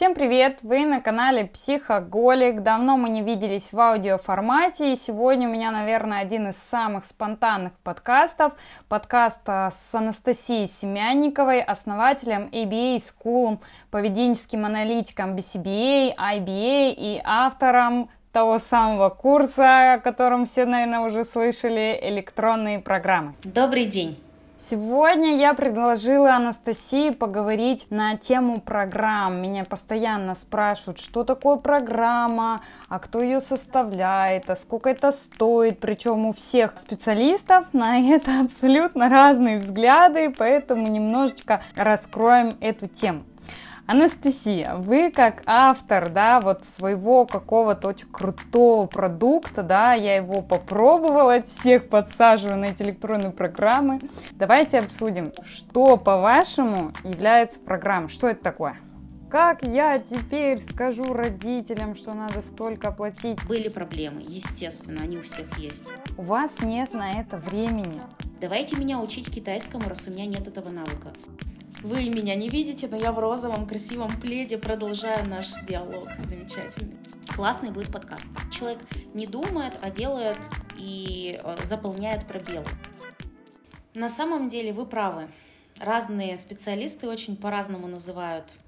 Всем привет! Вы на канале Психоголик. Давно мы не виделись в аудиоформате, и сегодня у меня, наверное, один из самых спонтанных подкастов. Подкаст с Анастасией Семянниковой, основателем ABA School, поведенческим аналитиком BCBA, IBA и автором того самого курса, о котором все, наверное, уже слышали, электронные программы. Добрый день! Сегодня я предложила Анастасии поговорить на тему программ. Меня постоянно спрашивают, что такое программа, а кто ее составляет, а сколько это стоит. Причем у всех специалистов на это абсолютно разные взгляды, поэтому немножечко раскроем эту тему. Анастасия, вы как автор, да, вот своего какого-то очень крутого продукта, да, я его попробовала, всех подсаживаю на эти электронные программы. Давайте обсудим, что, по-вашему, является программой, что это такое? Как я теперь скажу родителям, что надо столько платить? Были проблемы, естественно, они у всех есть. У вас нет на это времени. Давайте меня учить китайскому, раз у меня нет этого навыка. Вы меня не видите, но я в розовом красивом пледе продолжаю наш диалог. Замечательный. Классный будет подкаст. Человек не думает, а делает и э, заполняет пробелы. На самом деле вы правы. Разные специалисты очень по-разному называют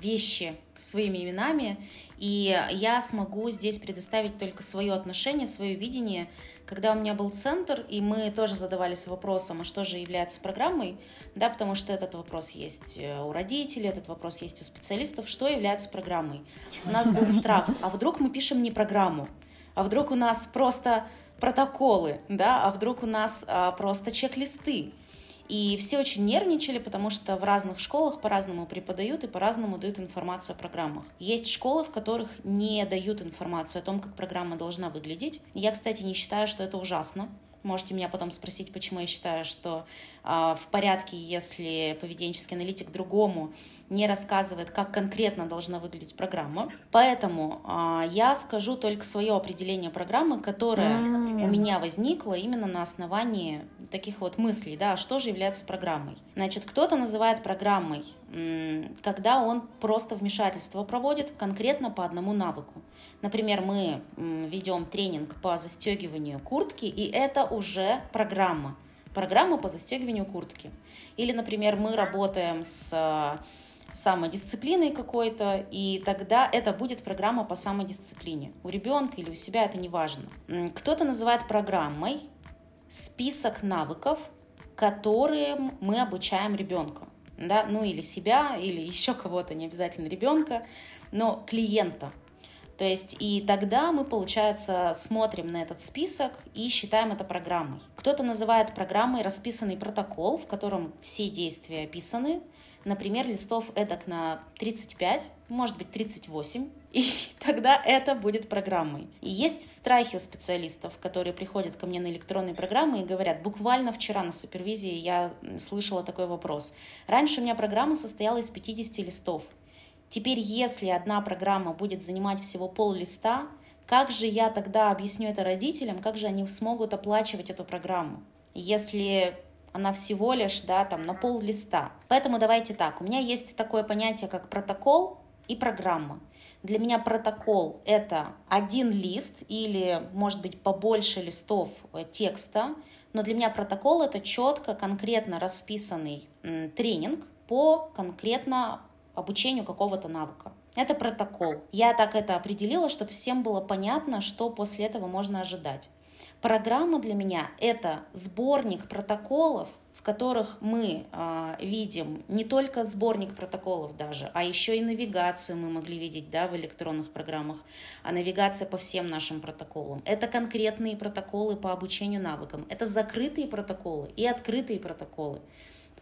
вещи своими именами, и я смогу здесь предоставить только свое отношение, свое видение. Когда у меня был центр, и мы тоже задавались вопросом, а что же является программой, да, потому что этот вопрос есть э, у родителей, этот вопрос есть у специалистов, что является программой. У нас был страх, а вдруг мы пишем не программу, а вдруг у нас просто протоколы, да, а вдруг у нас а, просто чек-листы. И все очень нервничали, потому что в разных школах по-разному преподают и по-разному дают информацию о программах. Есть школы, в которых не дают информацию о том, как программа должна выглядеть. Я, кстати, не считаю, что это ужасно. Можете меня потом спросить, почему я считаю, что э, в порядке, если поведенческий аналитик другому не рассказывает, как конкретно должна выглядеть программа. Поэтому э, я скажу только свое определение программы, которое mm-hmm. у меня возникло именно на основании таких вот мыслей, да, что же является программой. Значит, кто-то называет программой, когда он просто вмешательство проводит конкретно по одному навыку. Например, мы ведем тренинг по застегиванию куртки, и это уже программа. Программа по застегиванию куртки. Или, например, мы работаем с а, самодисциплиной какой-то, и тогда это будет программа по самодисциплине. У ребенка или у себя это не важно. Кто-то называет программой список навыков, которым мы обучаем ребенка. Да? Ну или себя, или еще кого-то, не обязательно ребенка, но клиента – то есть и тогда мы, получается, смотрим на этот список и считаем это программой. Кто-то называет программой расписанный протокол, в котором все действия описаны. Например, листов эдак на 35, может быть 38, и тогда это будет программой. И есть страхи у специалистов, которые приходят ко мне на электронные программы и говорят, буквально вчера на супервизии я слышала такой вопрос. Раньше у меня программа состояла из 50 листов. Теперь, если одна программа будет занимать всего пол листа, как же я тогда объясню это родителям, как же они смогут оплачивать эту программу, если она всего лишь, да, там, на пол листа. Поэтому давайте так, у меня есть такое понятие, как протокол и программа. Для меня протокол — это один лист или, может быть, побольше листов э, текста, но для меня протокол — это четко, конкретно расписанный тренинг по конкретно обучению какого-то навыка. Это протокол. Я так это определила, чтобы всем было понятно, что после этого можно ожидать. Программа для меня — это сборник протоколов, в которых мы э, видим не только сборник протоколов даже, а еще и навигацию мы могли видеть да, в электронных программах, а навигация по всем нашим протоколам. Это конкретные протоколы по обучению навыкам, это закрытые протоколы и открытые протоколы.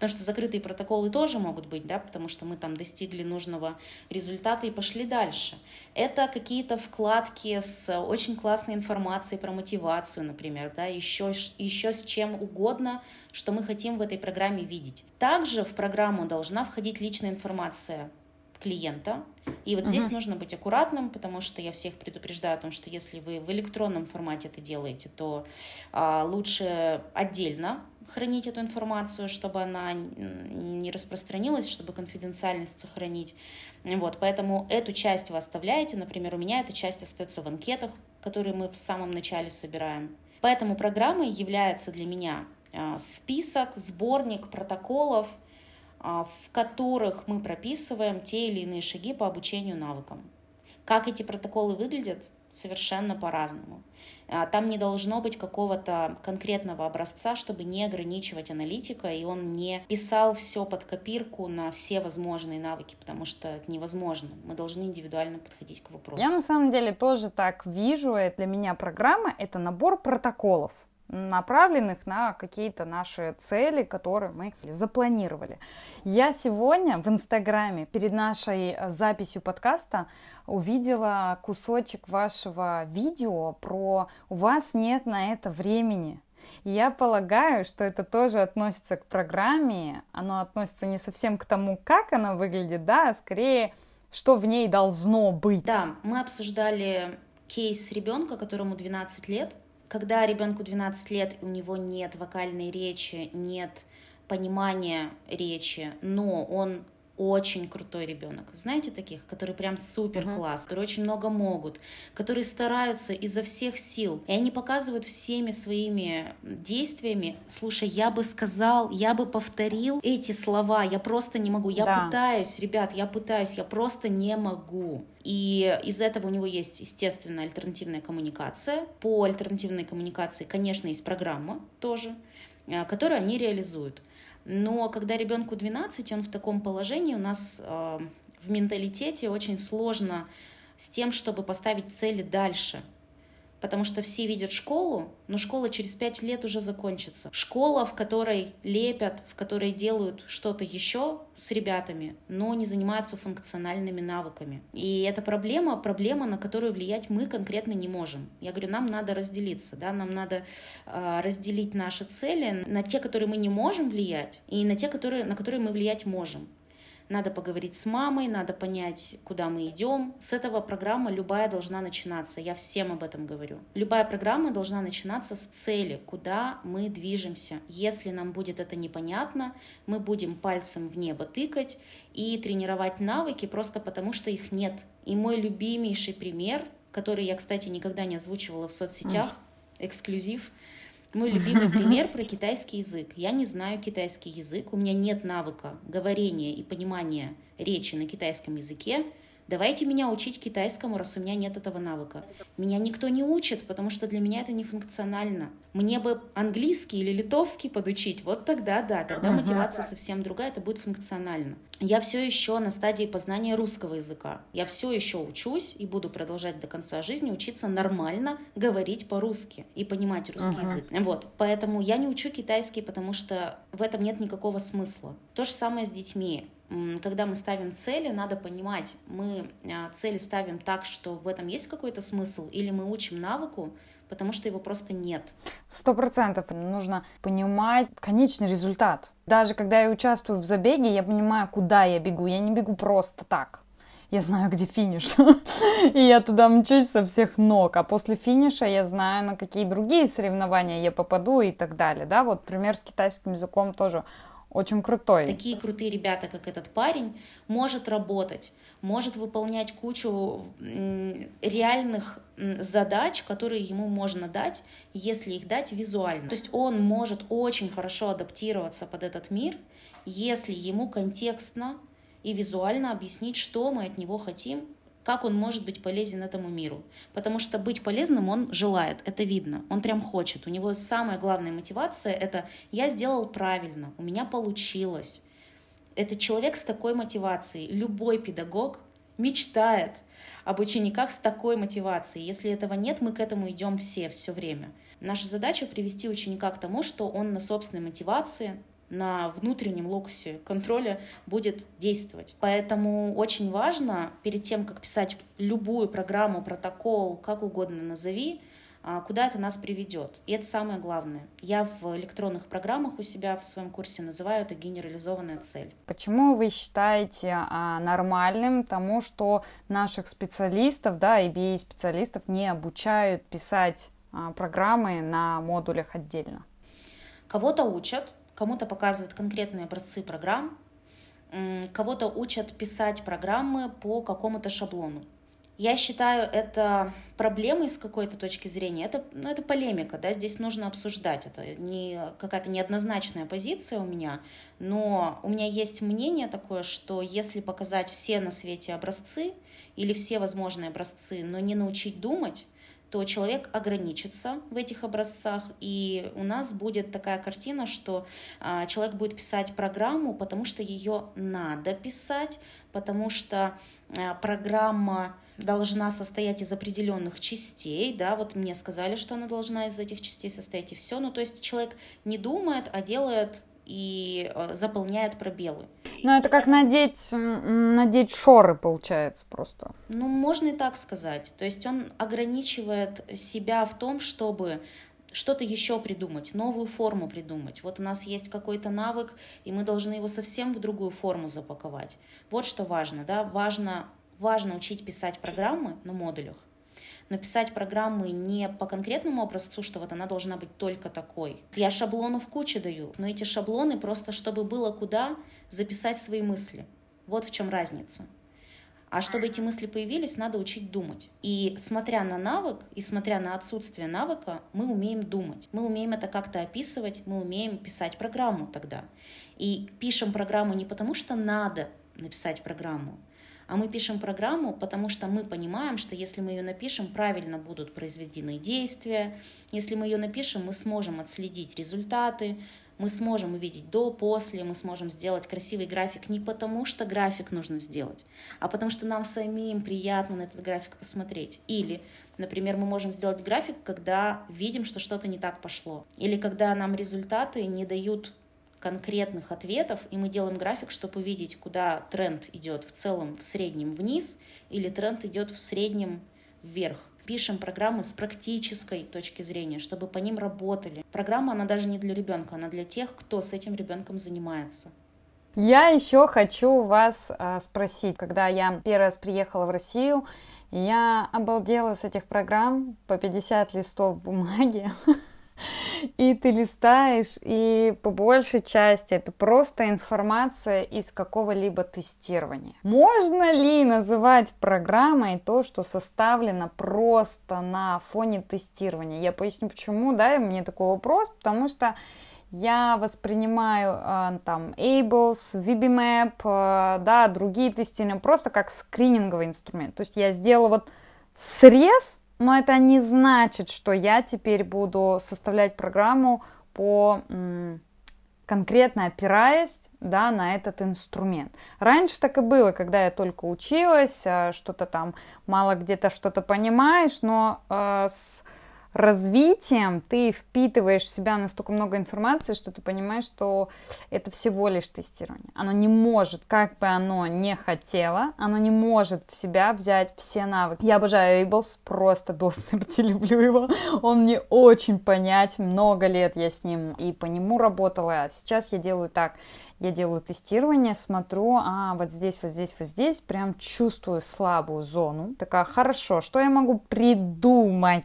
Потому что закрытые протоколы тоже могут быть, да, потому что мы там достигли нужного результата и пошли дальше. Это какие-то вкладки с очень классной информацией про мотивацию, например, да, еще, еще с чем угодно, что мы хотим в этой программе видеть. Также в программу должна входить личная информация клиента. И вот uh-huh. здесь нужно быть аккуратным, потому что я всех предупреждаю о том, что если вы в электронном формате это делаете, то а, лучше отдельно хранить эту информацию, чтобы она не распространилась, чтобы конфиденциальность сохранить. Вот, поэтому эту часть вы оставляете. Например, у меня эта часть остается в анкетах, которые мы в самом начале собираем. Поэтому программой является для меня а, список, сборник протоколов, а, в которых мы прописываем те или иные шаги по обучению навыкам. Как эти протоколы выглядят, совершенно по-разному. А, там не должно быть какого-то конкретного образца, чтобы не ограничивать аналитика, и он не писал все под копирку на все возможные навыки, потому что это невозможно. Мы должны индивидуально подходить к вопросу. Я на самом деле тоже так вижу, для меня программа — это набор протоколов направленных на какие-то наши цели, которые мы запланировали. Я сегодня в Инстаграме перед нашей э, записью подкаста увидела кусочек вашего видео про «У вас нет на это времени». И я полагаю, что это тоже относится к программе, оно относится не совсем к тому, как она выглядит, да, а скорее, что в ней должно быть. Да, мы обсуждали кейс ребенка, которому 12 лет, когда ребенку 12 лет, и у него нет вокальной речи, нет понимания речи, но он очень крутой ребенок. Знаете таких, которые прям супер класс, uh-huh. которые очень много могут, которые стараются изо всех сил. И они показывают всеми своими действиями, слушай, я бы сказал, я бы повторил эти слова, я просто не могу. Я да. пытаюсь, ребят, я пытаюсь, я просто не могу. И из этого у него есть, естественно, альтернативная коммуникация. По альтернативной коммуникации, конечно, есть программа тоже, э, которую они реализуют. Но когда ребенку 12, он в таком положении, у нас э, в менталитете очень сложно с тем, чтобы поставить цели дальше – потому что все видят школу, но школа через пять лет уже закончится. Школа, в которой лепят, в которой делают что-то еще с ребятами, но не занимаются функциональными навыками. И это проблема, проблема, на которую влиять мы конкретно не можем. Я говорю, нам надо разделиться, да, нам надо э, разделить наши цели на те, которые мы не можем влиять, и на те, которые, на которые мы влиять можем надо поговорить с мамой, надо понять, куда мы идем. С этого программа любая должна начинаться. Я всем об этом говорю. Любая программа должна начинаться с цели, куда мы движемся. Если нам будет это непонятно, мы будем пальцем в небо тыкать и тренировать навыки просто потому, что их нет. И мой любимейший пример, который я, кстати, никогда не озвучивала в соцсетях, эксклюзив, мой любимый пример про китайский язык. Я не знаю китайский язык, у меня нет навыка говорения и понимания речи на китайском языке. Давайте меня учить китайскому, раз у меня нет этого навыка. Меня никто не учит, потому что для меня это не функционально. Мне бы английский или литовский подучить, вот тогда да, тогда мотивация совсем другая, это будет функционально. Я все еще на стадии познания русского языка. Я все еще учусь и буду продолжать до конца жизни учиться нормально говорить по-русски и понимать русский uh-huh. язык. Вот, поэтому я не учу китайский, потому что в этом нет никакого смысла. То же самое с детьми когда мы ставим цели, надо понимать, мы а, цели ставим так, что в этом есть какой-то смысл, или мы учим навыку, потому что его просто нет. Сто процентов нужно понимать конечный результат. Даже когда я участвую в забеге, я понимаю, куда я бегу. Я не бегу просто так. Я знаю, где финиш. и я туда мчусь со всех ног. А после финиша я знаю, на какие другие соревнования я попаду и так далее. Да, вот пример с китайским языком тоже очень крутой. Такие крутые ребята, как этот парень, может работать, может выполнять кучу реальных задач, которые ему можно дать, если их дать визуально. То есть он может очень хорошо адаптироваться под этот мир, если ему контекстно и визуально объяснить, что мы от него хотим, как он может быть полезен этому миру. Потому что быть полезным он желает, это видно, он прям хочет. У него самая главная мотивация — это «я сделал правильно, у меня получилось». Это человек с такой мотивацией. Любой педагог мечтает об учениках с такой мотивацией. Если этого нет, мы к этому идем все, все время. Наша задача привести ученика к тому, что он на собственной мотивации, на внутреннем локусе контроля будет действовать. Поэтому очень важно перед тем, как писать любую программу, протокол, как угодно назови, а, куда это нас приведет. И это самое главное. Я в электронных программах у себя в своем курсе называю это генерализованная цель. Почему вы считаете а, нормальным тому, что наших специалистов, да, EBA-специалистов не обучают писать а, программы на модулях отдельно? Кого-то учат, кому-то показывают конкретные образцы программ, кого-то учат писать программы по какому-то шаблону. Я считаю это проблемой с какой-то точки зрения. Это, ну, это полемика, да, здесь нужно обсуждать. Это не какая-то неоднозначная позиция у меня, но у меня есть мнение такое, что если показать все на свете образцы или все возможные образцы, но не научить думать, то человек ограничится в этих образцах, и у нас будет такая картина, что а, человек будет писать программу, потому что ее надо писать, потому что а, программа должна состоять из определенных частей, да, вот мне сказали, что она должна из этих частей состоять, и все, ну, то есть человек не думает, а делает и э, заполняет пробелы. Ну, это как надеть, надеть шоры, получается, просто. Ну, можно и так сказать. То есть он ограничивает себя в том, чтобы что-то еще придумать, новую форму придумать. Вот у нас есть какой-то навык, и мы должны его совсем в другую форму запаковать. Вот что важно, да, важно, важно учить писать программы на модулях, но писать программы не по конкретному образцу, что вот она должна быть только такой. Я шаблонов кучу даю, но эти шаблоны просто, чтобы было куда записать свои мысли. Вот в чем разница. А чтобы эти мысли появились, надо учить думать. И смотря на навык, и смотря на отсутствие навыка, мы умеем думать. Мы умеем это как-то описывать, мы умеем писать программу тогда. И пишем программу не потому, что надо написать программу, а мы пишем программу, потому что мы понимаем, что если мы ее напишем, правильно будут произведены действия. Если мы ее напишем, мы сможем отследить результаты, мы сможем увидеть до, после, мы сможем сделать красивый график не потому, что график нужно сделать, а потому что нам самим приятно на этот график посмотреть. Или, например, мы можем сделать график, когда видим, что что-то не так пошло. Или когда нам результаты не дают конкретных ответов, и мы делаем график, чтобы увидеть, куда тренд идет в целом в среднем вниз или тренд идет в среднем вверх. Пишем программы с практической точки зрения, чтобы по ним работали. Программа, она даже не для ребенка, она для тех, кто с этим ребенком занимается. Я еще хочу вас а, спросить, когда я первый раз приехала в Россию, я обалдела с этих программ по 50 листов бумаги. и ты листаешь, и по большей части это просто информация из какого-либо тестирования. Можно ли называть программой то, что составлено просто на фоне тестирования? Я поясню почему, да, мне такой вопрос, потому что я воспринимаю э, там Ables, VBMap, э, да, другие тестирования просто как скрининговый инструмент. То есть я сделала вот срез но это не значит, что я теперь буду составлять программу по конкретно опираясь да, на этот инструмент. Раньше так и было, когда я только училась, а, что-то там мало где-то что-то понимаешь, но э, с развитием ты впитываешь в себя настолько много информации, что ты понимаешь, что это всего лишь тестирование. Оно не может, как бы оно не хотело, оно не может в себя взять все навыки. Я обожаю Эйблс, просто до смерти люблю его. Он мне очень понять, много лет я с ним и по нему работала, а сейчас я делаю так. Я делаю тестирование, смотрю, а вот здесь, вот здесь, вот здесь, прям чувствую слабую зону. Такая, хорошо, что я могу придумать?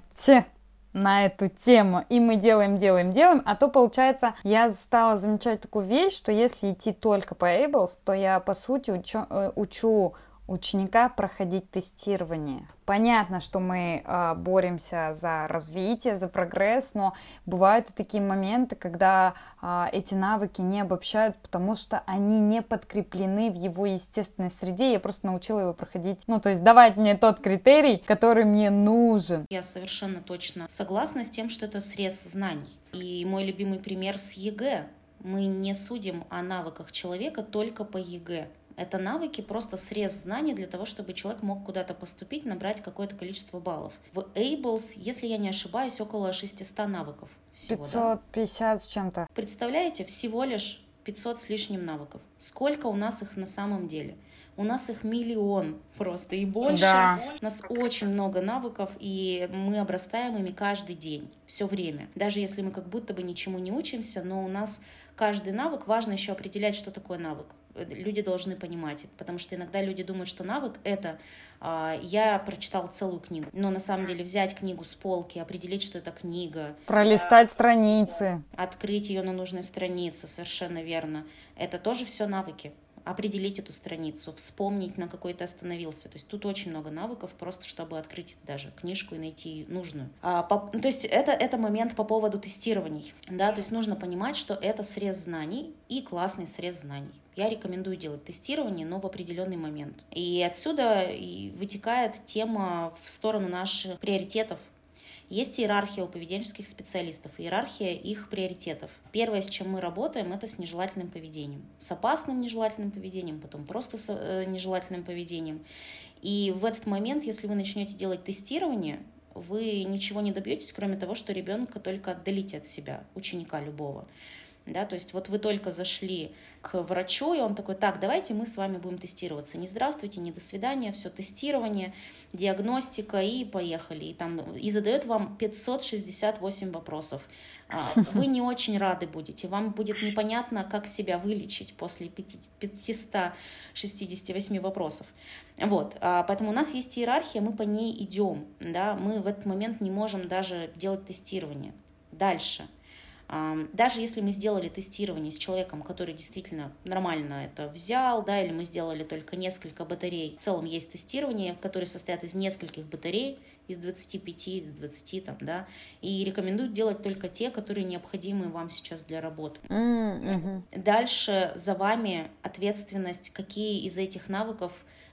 На эту тему, и мы делаем, делаем, делаем, а то получается, я стала замечать такую вещь, что если идти только по Ables, то я по сути учу, э, учу ученика проходить тестирование. Понятно, что мы э, боремся за развитие, за прогресс, но бывают и такие моменты, когда э, эти навыки не обобщают, потому что они не подкреплены в его естественной среде. Я просто научила его проходить, ну, то есть давать мне тот критерий, который мне нужен. Я совершенно точно согласна с тем, что это срез знаний. И мой любимый пример с ЕГЭ. Мы не судим о навыках человека только по ЕГЭ. Это навыки, просто срез знаний для того, чтобы человек мог куда-то поступить, набрать какое-то количество баллов. В ABLLS, если я не ошибаюсь, около 600 навыков. Всего, 550 да? с чем-то. Представляете, всего лишь 500 с лишним навыков. Сколько у нас их на самом деле? У нас их миллион просто и больше. Да. У нас очень много навыков, и мы обрастаем ими каждый день, все время. Даже если мы как будто бы ничему не учимся, но у нас каждый навык важно еще определять, что такое навык люди должны понимать, потому что иногда люди думают, что навык это а, я прочитал целую книгу, но на самом деле взять книгу с полки, определить, что это книга, пролистать страницы, открыть ее на нужной странице, совершенно верно, это тоже все навыки определить эту страницу, вспомнить, на какой ты остановился. То есть тут очень много навыков, просто чтобы открыть даже книжку и найти нужную. А, по, то есть это, это момент по поводу тестирований. Да? То есть нужно понимать, что это срез знаний и классный срез знаний. Я рекомендую делать тестирование, но в определенный момент. И отсюда и вытекает тема в сторону наших приоритетов есть иерархия у поведенческих специалистов, иерархия их приоритетов. Первое, с чем мы работаем, это с нежелательным поведением. С опасным нежелательным поведением, потом просто с э, нежелательным поведением. И в этот момент, если вы начнете делать тестирование, вы ничего не добьетесь, кроме того, что ребенка только отдалите от себя, ученика любого да, то есть вот вы только зашли к врачу, и он такой, так, давайте мы с вами будем тестироваться. Не здравствуйте, не до свидания, все тестирование, диагностика, и поехали. И, там, и задает вам 568 вопросов. А, вы не очень рады будете, вам будет непонятно, как себя вылечить после 568 вопросов. Вот, а, поэтому у нас есть иерархия, мы по ней идем, да, мы в этот момент не можем даже делать тестирование. Дальше – даже если мы сделали тестирование с человеком, который действительно нормально это взял, да, или мы сделали только несколько батарей, в целом есть тестирование, которые состоят из нескольких батарей, из 25 до 20, там, да, и рекомендуют делать только те, которые необходимы вам сейчас для работы. Mm-hmm. Дальше за вами ответственность, какие из этих навыков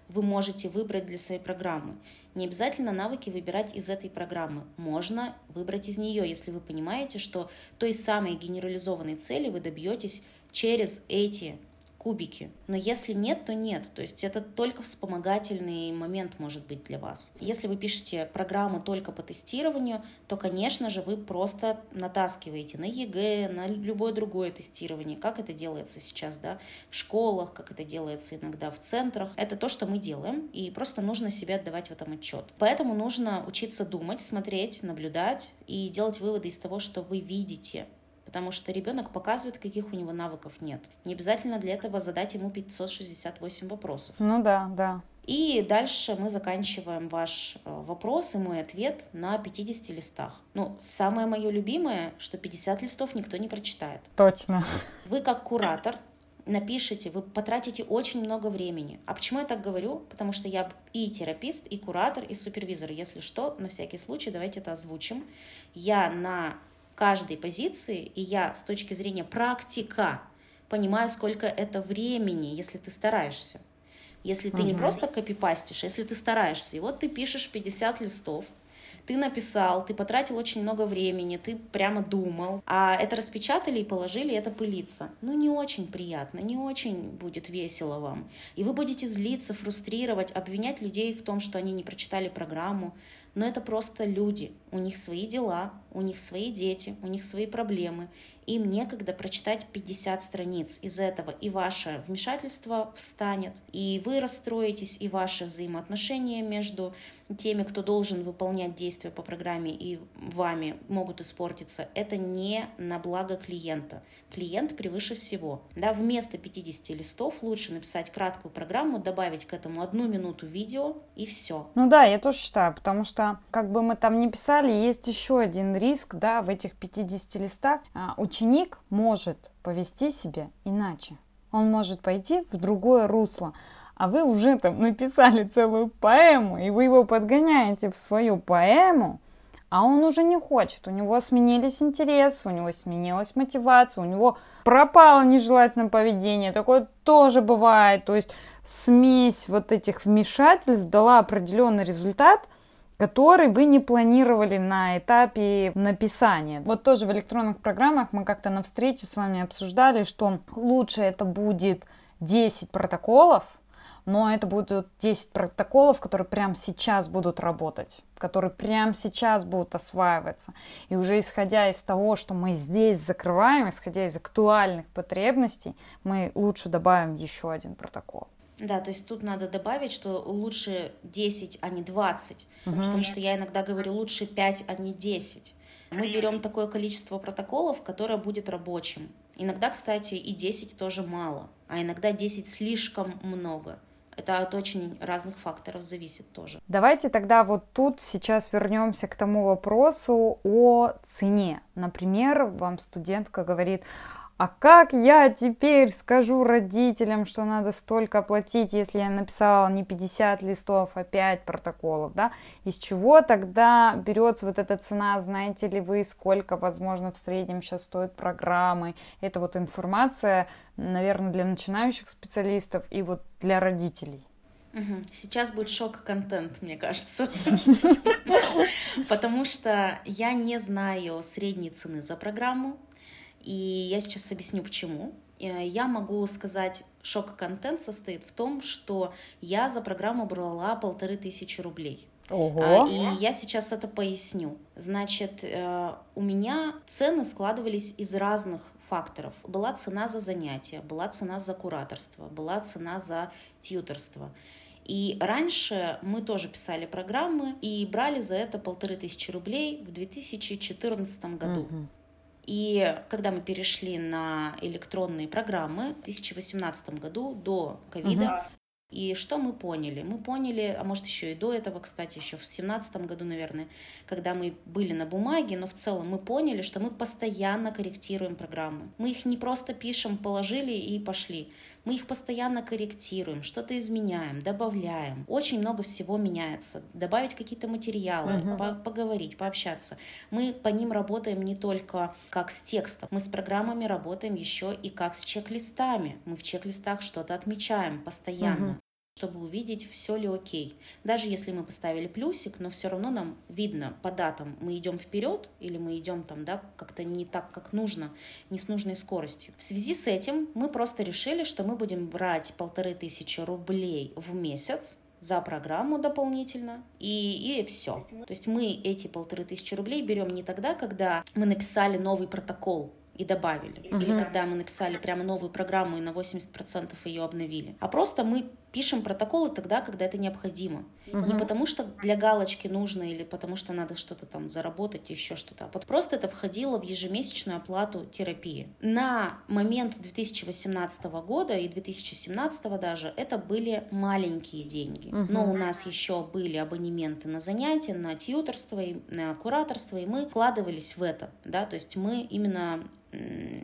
вы можете выбрать для своей программы. Не обязательно навыки выбирать из этой программы. Можно выбрать из нее, если вы понимаете, что той самой генерализованной цели вы добьетесь через эти кубики. Но если нет, то нет. То есть это только вспомогательный момент может быть для вас. Если вы пишете программу только по тестированию, то, конечно же, вы просто натаскиваете на ЕГЭ, на любое другое тестирование, как это делается сейчас, да, в школах, как это делается иногда в центрах. Это то, что мы делаем, и просто нужно себе отдавать в этом отчет. Поэтому нужно учиться думать, смотреть, наблюдать и делать выводы из того, что вы видите потому что ребенок показывает, каких у него навыков нет. Не обязательно для этого задать ему 568 вопросов. Ну да, да. И дальше мы заканчиваем ваш э, вопрос и мой ответ на 50 листах. Ну, самое мое любимое, что 50 листов никто не прочитает. Точно. Вы как куратор напишите, вы потратите очень много времени. А почему я так говорю? Потому что я и терапист, и куратор, и супервизор. Если что, на всякий случай, давайте это озвучим. Я на каждой позиции, и я с точки зрения практика понимаю, сколько это времени, если ты стараешься. Если ты угу. не просто копипастишь, а если ты стараешься. И вот ты пишешь 50 листов, ты написал, ты потратил очень много времени, ты прямо думал, а это распечатали и положили, это пылиться. Ну, не очень приятно, не очень будет весело вам. И вы будете злиться, фрустрировать, обвинять людей в том, что они не прочитали программу, но это просто люди, у них свои дела, у них свои дети, у них свои проблемы. Им некогда прочитать 50 страниц. Из этого и ваше вмешательство встанет, и вы расстроитесь, и ваши взаимоотношения между теми, кто должен выполнять действия по программе и вами могут испортиться, это не на благо клиента. Клиент превыше всего. Да, вместо 50 листов лучше написать краткую программу, добавить к этому одну минуту видео и все. Ну да, я тоже считаю, потому что как бы мы там не писали, есть еще один риск, да, в этих 50 листах. А, ученик может повести себя иначе. Он может пойти в другое русло. А вы уже там написали целую поэму, и вы его подгоняете в свою поэму, а он уже не хочет, у него сменились интересы, у него сменилась мотивация, у него пропало нежелательное поведение, такое тоже бывает, то есть смесь вот этих вмешательств дала определенный результат, который вы не планировали на этапе написания. Вот тоже в электронных программах мы как-то на встрече с вами обсуждали, что лучше это будет 10 протоколов, но это будут 10 протоколов, которые прямо сейчас будут работать, которые прямо сейчас будут осваиваться. И уже исходя из того, что мы здесь закрываем, исходя из актуальных потребностей, мы лучше добавим еще один протокол. Да, то есть тут надо добавить, что лучше 10, а не 20, угу. потому что я иногда говорю лучше 5, а не 10. Мы берем такое количество протоколов, которое будет рабочим. Иногда, кстати, и 10 тоже мало. а иногда 10 слишком много. Это от очень разных факторов зависит тоже. Давайте тогда вот тут сейчас вернемся к тому вопросу о цене. Например, вам студентка говорит, а как я теперь скажу родителям, что надо столько оплатить, если я написала не 50 листов, а 5 протоколов, да? Из чего тогда берется вот эта цена? Знаете ли вы, сколько, возможно, в среднем сейчас стоят программы? Это вот информация, наверное, для начинающих специалистов и вот для родителей. Сейчас будет шок-контент, мне кажется. Потому что я не знаю средней цены за программу. И я сейчас объясню, почему. Э, я могу сказать, шок-контент состоит в том, что я за программу брала полторы тысячи рублей. Ого. А, и я сейчас это поясню. Значит, э, у меня цены складывались из разных факторов. Была цена за занятия, была цена за кураторство, была цена за тьюторство. И раньше мы тоже писали программы и брали за это полторы тысячи рублей в 2014 году. Угу. И когда мы перешли на электронные программы в 2018 году до ковида, угу. И что мы поняли? Мы поняли, а может еще и до этого, кстати, еще в 2017 году, наверное, когда мы были на бумаге, но в целом мы поняли, что мы постоянно корректируем программы. Мы их не просто пишем, положили и пошли. Мы их постоянно корректируем, что-то изменяем, добавляем. Очень много всего меняется. Добавить какие-то материалы, uh-huh. по поговорить, пообщаться. Мы по ним работаем не только как с текстом. Мы с программами работаем еще и как с чек-листами. Мы в чек-листах что-то отмечаем постоянно. Uh-huh чтобы увидеть, все ли окей. Даже если мы поставили плюсик, но все равно нам видно по датам, мы идем вперед или мы идем там, да, как-то не так, как нужно, не с нужной скоростью. В связи с этим мы просто решили, что мы будем брать полторы тысячи рублей в месяц, за программу дополнительно, и, и все. То есть мы эти полторы тысячи рублей берем не тогда, когда мы написали новый протокол и добавили. Угу. Или когда мы написали прямо новую программу и на 80% ее обновили. А просто мы пишем протоколы тогда, когда это необходимо. Угу. Не потому что для галочки нужно или потому что надо что-то там заработать, еще что-то. А просто это входило в ежемесячную оплату терапии. На момент 2018 года и 2017 даже это были маленькие деньги. Угу. Но у нас еще были абонементы на занятия, на тьюторство, и на кураторство, и мы вкладывались в это. Да? То есть мы именно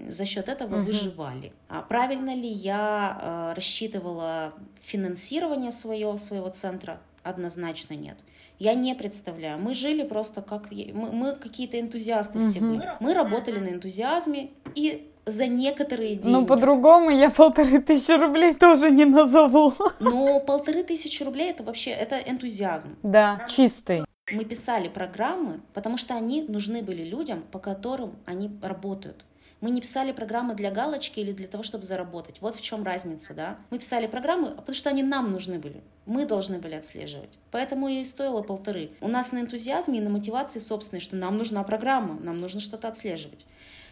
за счет этого угу. выживали. А правильно ли я э, рассчитывала финансирование свое, своего центра? Однозначно нет. Я не представляю. Мы жили просто как... Мы, мы какие-то энтузиасты угу. все были. Мы работали на энтузиазме и за некоторые деньги. Ну, по-другому я полторы тысячи рублей тоже не назову. Но полторы тысячи рублей это вообще, это энтузиазм. Да, чистый. Мы писали программы, потому что они нужны были людям, по которым они работают. Мы не писали программы для галочки или для того, чтобы заработать. Вот в чем разница, да. Мы писали программы, потому что они нам нужны были. Мы должны были отслеживать. Поэтому и стоило полторы. У нас на энтузиазме и на мотивации собственной, что нам нужна программа, нам нужно что-то отслеживать.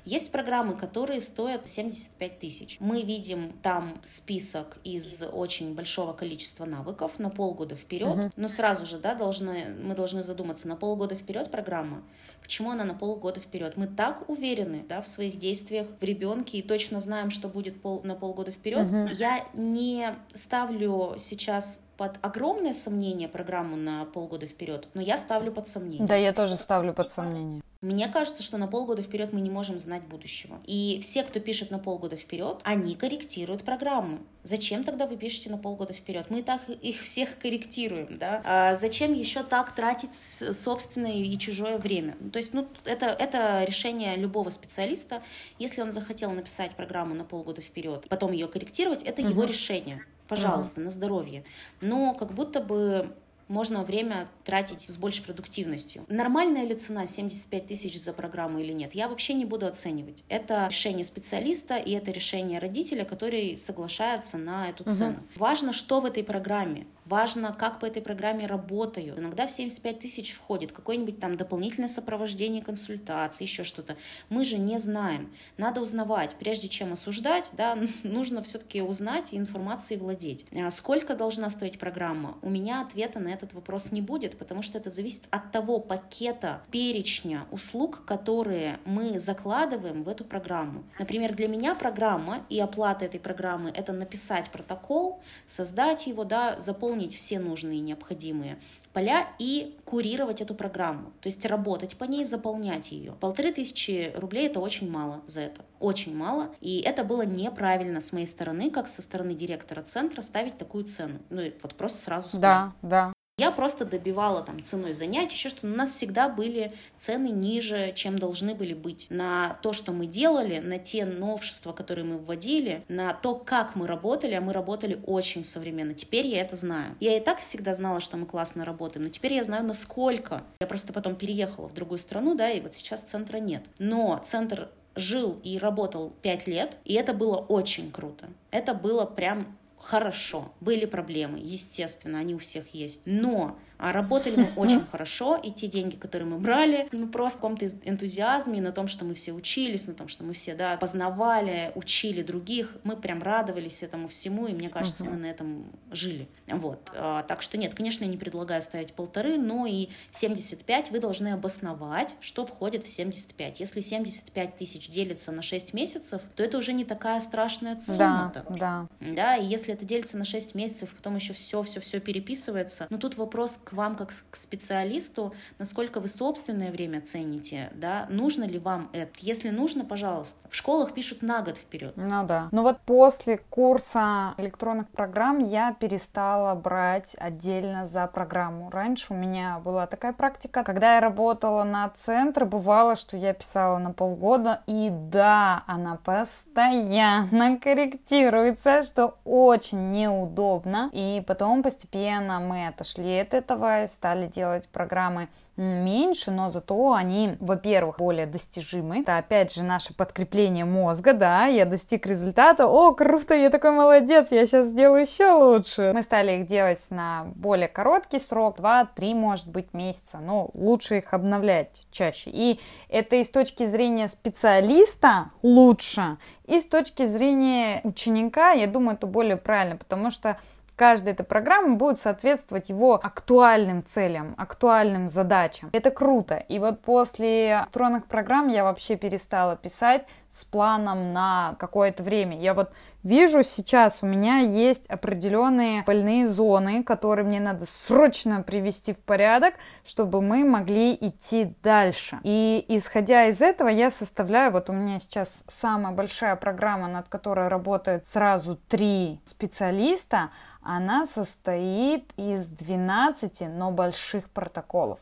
Есть программы, которые стоят 75 тысяч. Мы видим там список из очень большого количества навыков на полгода вперед, угу. но сразу же, да, должны, мы должны задуматься, на полгода вперед программа, почему она на полгода вперед? Мы так уверены, да, в своих действиях в ребенке и точно знаем, что будет пол, на полгода вперед. Угу. Я не ставлю сейчас под огромное сомнение программу на полгода вперед, но я ставлю под сомнение. Да, я тоже ставлю под сомнение. Мне кажется, что на полгода вперед мы не можем знать будущего. И все, кто пишет на полгода вперед, они корректируют программы. Зачем тогда вы пишете на полгода вперед? Мы так их всех корректируем, да? А зачем еще так тратить собственное и чужое время? То есть, ну, это, это решение любого специалиста. Если он захотел написать программу на полгода вперед, потом ее корректировать, это угу. его решение пожалуйста, uh-huh. на здоровье. Но как будто бы можно время тратить с большей продуктивностью. Нормальная ли цена 75 тысяч за программу или нет, я вообще не буду оценивать. Это решение специалиста и это решение родителя, который соглашается на эту цену. Угу. Важно, что в этой программе. Важно, как по этой программе работают. Иногда в 75 тысяч входит какое-нибудь там дополнительное сопровождение консультации, еще что-то. Мы же не знаем. Надо узнавать. Прежде чем осуждать, да, нужно все-таки узнать и информацией владеть. А сколько должна стоить программа? У меня ответа на этот вопрос не будет, потому что это зависит от того пакета, перечня услуг, которые мы закладываем в эту программу. Например, для меня программа и оплата этой программы — это написать протокол, создать его, да, заполнить все нужные необходимые поля и курировать эту программу, то есть работать по ней, заполнять ее. Полторы тысячи рублей это очень мало за это, очень мало, и это было неправильно с моей стороны, как со стороны директора центра ставить такую цену. Ну и вот просто сразу скажу. Да, да. Я просто добивала там ценой занятий, еще что у нас всегда были цены ниже, чем должны были быть. На то, что мы делали, на те новшества, которые мы вводили, на то, как мы работали, а мы работали очень современно. Теперь я это знаю. Я и так всегда знала, что мы классно работаем, но теперь я знаю, насколько. Я просто потом переехала в другую страну, да, и вот сейчас центра нет. Но центр жил и работал пять лет, и это было очень круто. Это было прям хорошо. Были проблемы, естественно, они у всех есть. Но а работали мы очень хорошо, и те деньги, которые мы брали, ну просто в каком-то энтузиазме, на том, что мы все учились, на том, что мы все, да, познавали, учили других, мы прям радовались этому всему, и мне кажется, мы на этом жили. Вот. А, так что нет, конечно, я не предлагаю ставить полторы, но и 75 вы должны обосновать, что входит в 75. Если 75 тысяч делится на 6 месяцев, то это уже не такая страшная сумма-то. Да, да. Да, и если это делится на 6 месяцев, потом еще все-все-все переписывается, ну тут вопрос к вам как к специалисту, насколько вы собственное время цените, да, нужно ли вам это. Если нужно, пожалуйста. В школах пишут на год вперед. Ну да. Ну вот после курса электронных программ я перестала брать отдельно за программу. Раньше у меня была такая практика, когда я работала на центр, бывало, что я писала на полгода, и да, она постоянно корректируется, что очень неудобно. И потом постепенно мы отошли от этого этого, стали делать программы меньше, но зато они, во-первых, более достижимы. Это опять же наше подкрепление мозга, да, я достиг результата, о, круто, я такой молодец, я сейчас сделаю еще лучше. Мы стали их делать на более короткий срок, 2-3, может быть, месяца, но лучше их обновлять чаще. И это и с точки зрения специалиста лучше, и с точки зрения ученика, я думаю, это более правильно, потому что каждая эта программа будет соответствовать его актуальным целям, актуальным задачам. Это круто. И вот после электронных программ я вообще перестала писать с планом на какое-то время. Я вот вижу сейчас у меня есть определенные больные зоны, которые мне надо срочно привести в порядок, чтобы мы могли идти дальше. И исходя из этого я составляю, вот у меня сейчас самая большая программа, над которой работают сразу три специалиста, она состоит из 12, но больших протоколов.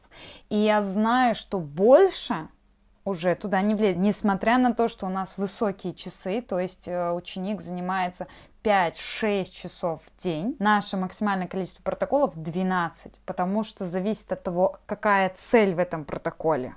И я знаю, что больше уже туда не влезет, несмотря на то, что у нас высокие часы, то есть э, ученик занимается 5-6 часов в день. Наше максимальное количество протоколов 12, потому что зависит от того, какая цель в этом протоколе.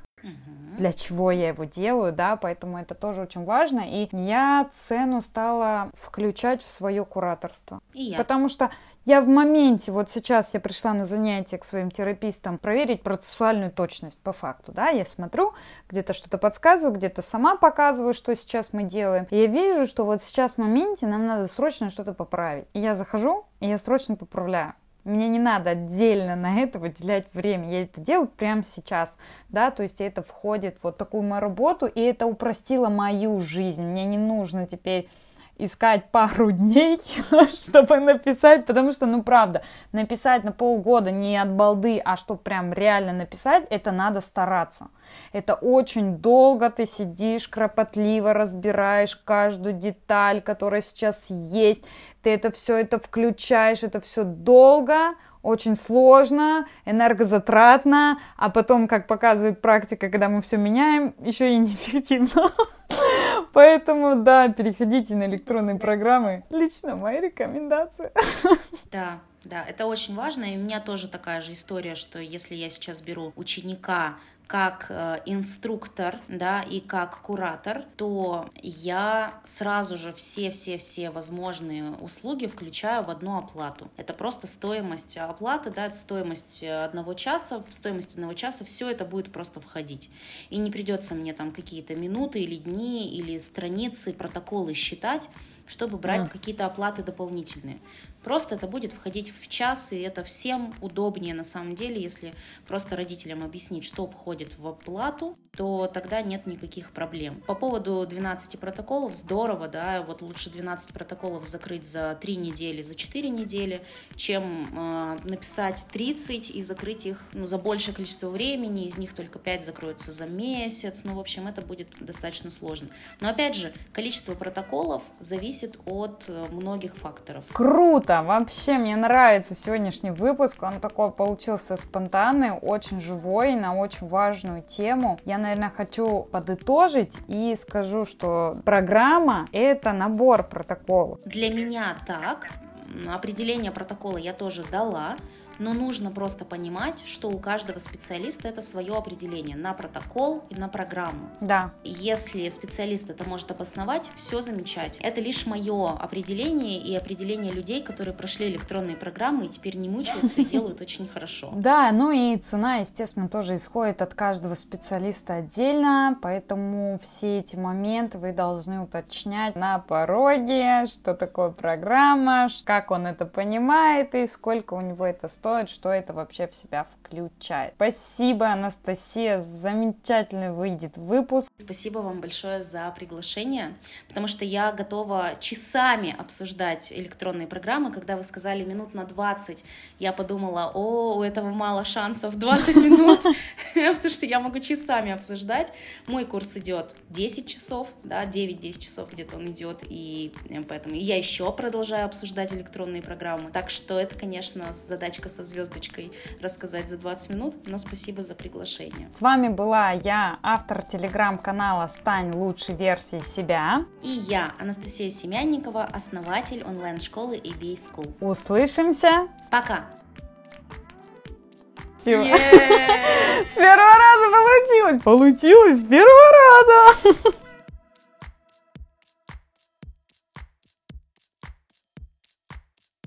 Для чего я его делаю, да, поэтому это тоже очень важно. И я цену стала включать в свое кураторство. И я. Потому что я в моменте, вот сейчас я пришла на занятие к своим терапистам проверить процессуальную точность по факту, да, я смотрю, где-то что-то подсказываю, где-то сама показываю, что сейчас мы делаем. И я вижу, что вот сейчас в моменте нам надо срочно что-то поправить. И я захожу, и я срочно поправляю. Мне не надо отдельно на это выделять время. Я это делаю прямо сейчас, да, то есть это входит вот такую мою работу, и это упростило мою жизнь. Мне не нужно теперь искать пару дней, чтобы написать, потому что, ну, правда, написать на полгода не от балды, а чтобы прям реально написать, это надо стараться. Это очень долго ты сидишь, кропотливо разбираешь каждую деталь, которая сейчас есть, ты это все это включаешь, это все долго, очень сложно, энергозатратно, а потом, как показывает практика, когда мы все меняем, еще и неэффективно. Поэтому, да, переходите на электронные программы. Лично моя рекомендация. Да, да, это очень важно. И у меня тоже такая же история, что если я сейчас беру ученика, как э, инструктор, да, и как куратор, то я сразу же все-все-все возможные услуги включаю в одну оплату. Это просто стоимость оплаты, да, это стоимость одного часа, в стоимость одного часа все это будет просто входить. И не придется мне там какие-то минуты или дни или страницы, протоколы считать, чтобы брать mm. какие-то оплаты дополнительные. Просто это будет входить в час, и это всем удобнее на самом деле, если просто родителям объяснить, что входит в оплату, то тогда нет никаких проблем. По поводу 12 протоколов, здорово, да, вот лучше 12 протоколов закрыть за 3 недели, за 4 недели, чем э, написать 30 и закрыть их ну, за большее количество времени, из них только 5 закроются за месяц, ну, в общем, это будет достаточно сложно. Но, опять же, количество протоколов зависит от э, многих факторов. Круто! Вообще мне нравится сегодняшний выпуск. Он такой получился спонтанный, очень живой, на очень важную тему. Я, наверное, хочу подытожить и скажу, что программа — это набор протоколов. Для меня так. Определение протокола я тоже дала но нужно просто понимать, что у каждого специалиста это свое определение на протокол и на программу. Да. Если специалист это может обосновать, все замечательно. Это лишь мое определение и определение людей, которые прошли электронные программы и теперь не мучаются и делают очень хорошо. Да, ну и цена, естественно, тоже исходит от каждого специалиста отдельно, поэтому все эти моменты вы должны уточнять на пороге, что такое программа, как он это понимает и сколько у него это стоит стоит, что это вообще в себя включает. Спасибо, Анастасия, замечательный выйдет выпуск. Спасибо вам большое за приглашение, потому что я готова часами обсуждать электронные программы. Когда вы сказали минут на 20, я подумала, о, у этого мало шансов 20 минут, потому что я могу часами обсуждать. Мой курс идет 10 часов, да, 9-10 часов где-то он идет, и поэтому я еще продолжаю обсуждать электронные программы. Так что это, конечно, задачка со звездочкой рассказать за 20 минут, но спасибо за приглашение. С вами была я, автор телеграм-канала «Стань лучшей версией себя». И я, Анастасия Семянникова, основатель онлайн-школы ABA School. Услышимся. Пока. Yeah. С первого раза получилось. Получилось с первого раза.